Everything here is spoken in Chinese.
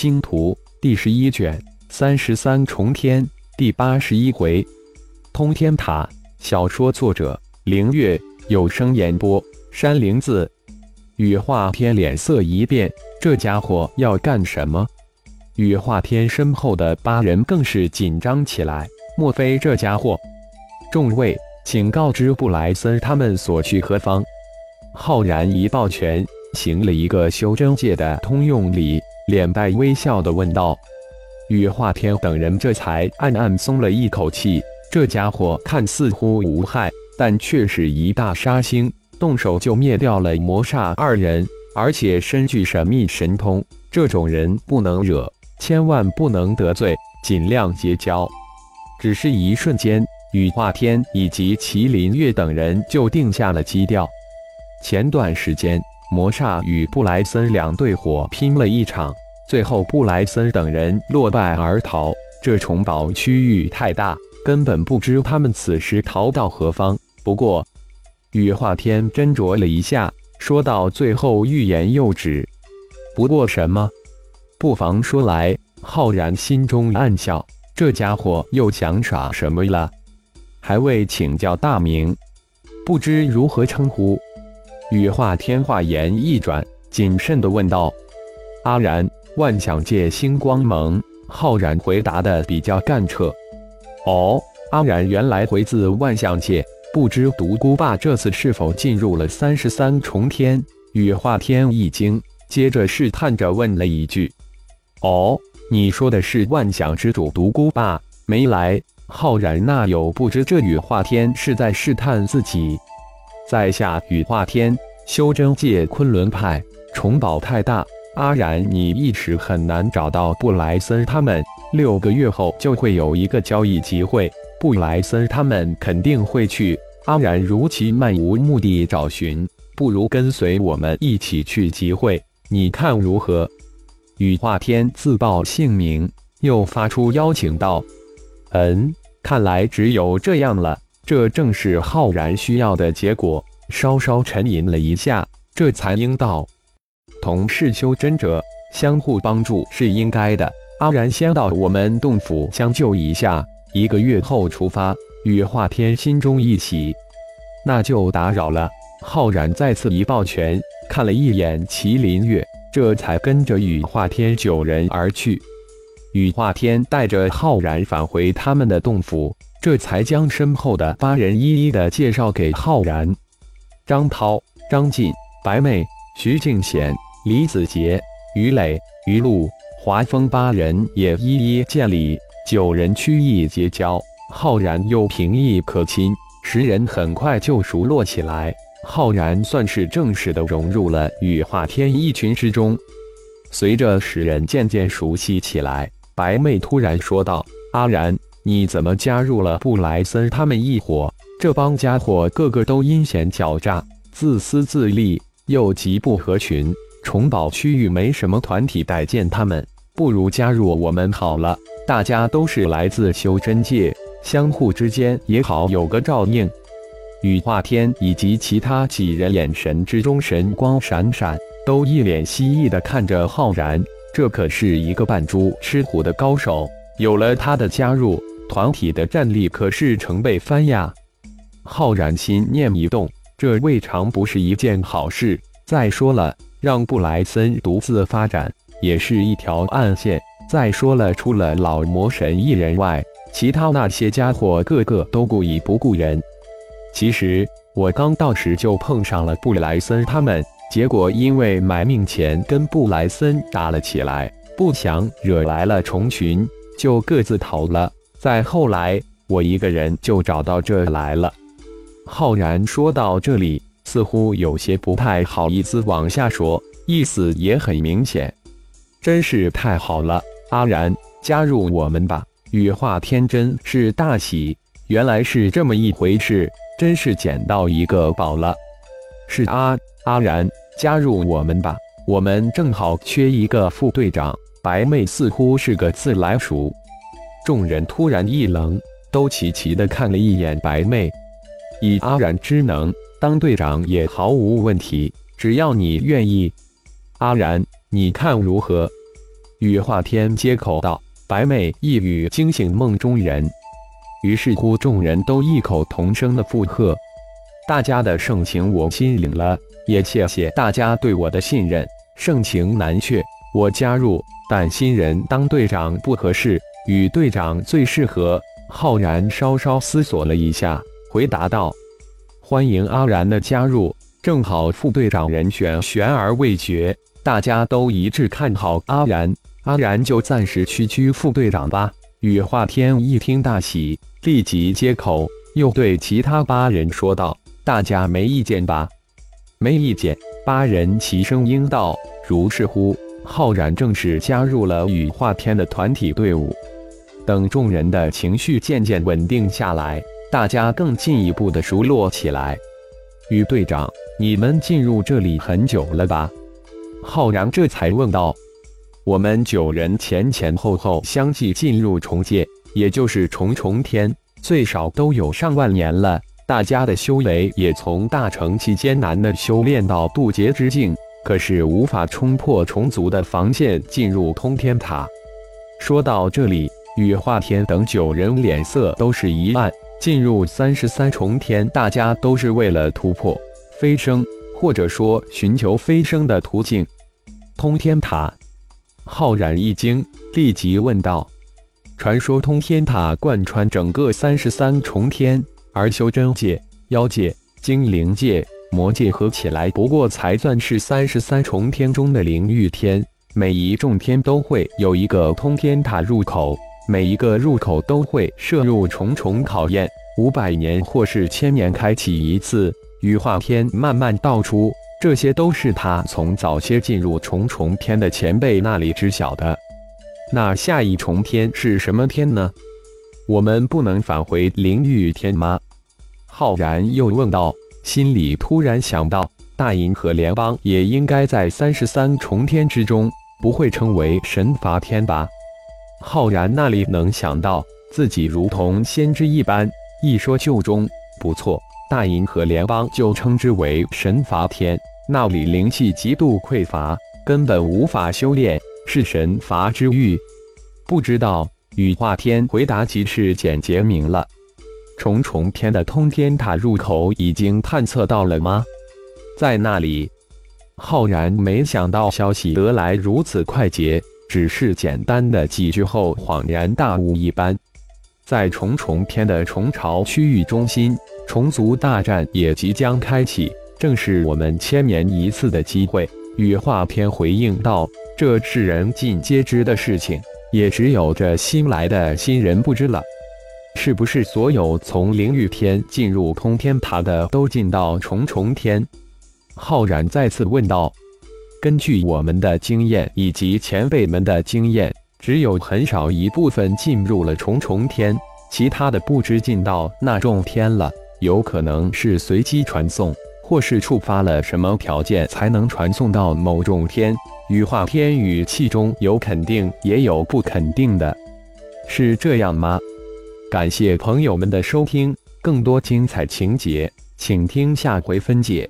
星图第十一卷三十三重天第八十一回，通天塔。小说作者：凌月，有声演播：山灵子。羽化天脸色一变，这家伙要干什么？羽化天身后的八人更是紧张起来。莫非这家伙？众位，请告知布莱森他们所去何方。浩然一抱拳，行了一个修真界的通用礼。脸带微笑的问道：“羽化天等人这才暗暗松了一口气。这家伙看似乎无害，但却是一大杀星，动手就灭掉了魔煞二人，而且身具神秘神通。这种人不能惹，千万不能得罪，尽量结交。”只是一瞬间，羽化天以及麒麟月等人就定下了基调。前段时间。魔煞与布莱森两队火拼了一场，最后布莱森等人落败而逃。这重宝区域太大，根本不知他们此时逃到何方。不过，羽化天斟酌了一下，说到最后欲言又止。不过什么？不妨说来。浩然心中暗笑，这家伙又想耍什么了？还未请教大名，不知如何称呼。羽化天话言一转，谨慎地问道：“阿然，万想界星光盟。”浩然回答的比较干彻：“哦，阿然原来回自万象界，不知独孤霸这次是否进入了三十三重天？”羽化天一惊，接着试探着问了一句：“哦，你说的是万象之主独孤霸没来？”浩然那有不知这羽化天是在试探自己？在下羽化天，修真界昆仑派，重宝太大，阿然你一时很难找到布莱森他们。六个月后就会有一个交易机会，布莱森他们肯定会去。阿然如其漫无目的找寻，不如跟随我们一起去集会，你看如何？羽化天自报姓名，又发出邀请道：“嗯，看来只有这样了。”这正是浩然需要的结果。稍稍沉吟了一下，这才应道：“同是修真者，相互帮助是应该的。阿然先到我们洞府相救一下，一个月后出发。”羽化天心中一喜，那就打扰了。浩然再次一抱拳，看了一眼麒麟月，这才跟着羽化天九人而去。羽化天带着浩然返回他们的洞府。这才将身后的八人一一的介绍给浩然，张涛、张晋、白妹、徐静贤、李子杰、于磊、于露、华峰八人也一一见礼，九人曲意结交，浩然又平易可亲，十人很快就熟络起来。浩然算是正式的融入了羽化天一群之中。随着十人渐渐熟悉起来，白妹突然说道：“阿然。”你怎么加入了布莱森他们一伙？这帮家伙个个都阴险狡诈、自私自利，又极不合群。重宝区域没什么团体待见他们，不如加入我们好了。大家都是来自修真界，相互之间也好有个照应。羽化天以及其他几人眼神之中神光闪闪，都一脸蜥蜴的看着浩然。这可是一个扮猪吃虎的高手，有了他的加入。团体的战力可是成倍翻呀！浩然心念一动，这未尝不是一件好事。再说了，让布莱森独自发展也是一条暗线。再说了，除了老魔神一人外，其他那些家伙个个都故意不顾人。其实我刚到时就碰上了布莱森他们，结果因为买命钱跟布莱森打了起来，不想惹来了虫群，就各自逃了。再后来，我一个人就找到这来了。浩然说到这里，似乎有些不太好意思往下说，意思也很明显。真是太好了，阿然，加入我们吧！羽化天真是大喜，原来是这么一回事，真是捡到一个宝了。是阿阿然，加入我们吧，我们正好缺一个副队长。白妹似乎是个自来熟。众人突然一愣，都齐齐的看了一眼白妹。以阿然之能，当队长也毫无问题，只要你愿意。阿然，你看如何？羽化天接口道：“白妹一语惊醒梦中人。”于是乎，众人都异口同声的附和。大家的盛情我心领了，也谢谢大家对我的信任。盛情难却，我加入，但新人当队长不合适，与队长最适合。浩然稍稍思索了一下，回答道：“欢迎阿然的加入，正好副队长人选悬而未决，大家都一致看好阿然，阿然就暂时屈居副队长吧。”羽化天一听大喜，立即接口，又对其他八人说道：“大家没意见吧？”“没意见。”八人齐声应道。如是乎，浩然正式加入了羽化天的团体队伍。等众人的情绪渐渐稳定下来，大家更进一步的熟络起来。于队长，你们进入这里很久了吧？浩然这才问道。我们九人前前后后相继进入重界，也就是重重天，最少都有上万年了。大家的修为也从大成期艰难的修炼到渡劫之境，可是无法冲破重族的防线，进入通天塔。说到这里。羽化天等九人脸色都是一暗。进入三十三重天，大家都是为了突破飞升，或者说寻求飞升的途径。通天塔，浩然一惊，立即问道：“传说通天塔贯穿整个三十三重天，而修真界、妖界、精灵界、魔界合起来，不过才算是三十三重天中的灵域天。每一重天都会有一个通天塔入口。”每一个入口都会摄入重重考验，五百年或是千年开启一次。羽化天慢慢道出，这些都是他从早些进入重重天的前辈那里知晓的。那下一重天是什么天呢？我们不能返回灵域天吗？浩然又问道，心里突然想到，大银河联邦也应该在三十三重天之中，不会称为神罚天吧？浩然那里能想到自己如同先知一般，一说就中。不错，大银河联邦就称之为神罚天，那里灵气极度匮乏，根本无法修炼，是神罚之域。不知道羽化天回答极是简洁明了。重重天的通天塔入口已经探测到了吗？在那里。浩然没想到消息得来如此快捷。只是简单的几句后，恍然大悟一般。在重重天的虫巢区域中心，虫族大战也即将开启，正是我们千年一次的机会。羽化天回应道：“这是人尽皆知的事情，也只有这新来的新人不知了。是不是所有从灵域天进入通天塔的都进到重重天？”浩然再次问道。根据我们的经验以及前辈们的经验，只有很少一部分进入了重重天，其他的不知进到那重天了。有可能是随机传送，或是触发了什么条件才能传送到某种天。羽化天语气中有肯定，也有不肯定的，是这样吗？感谢朋友们的收听，更多精彩情节，请听下回分解。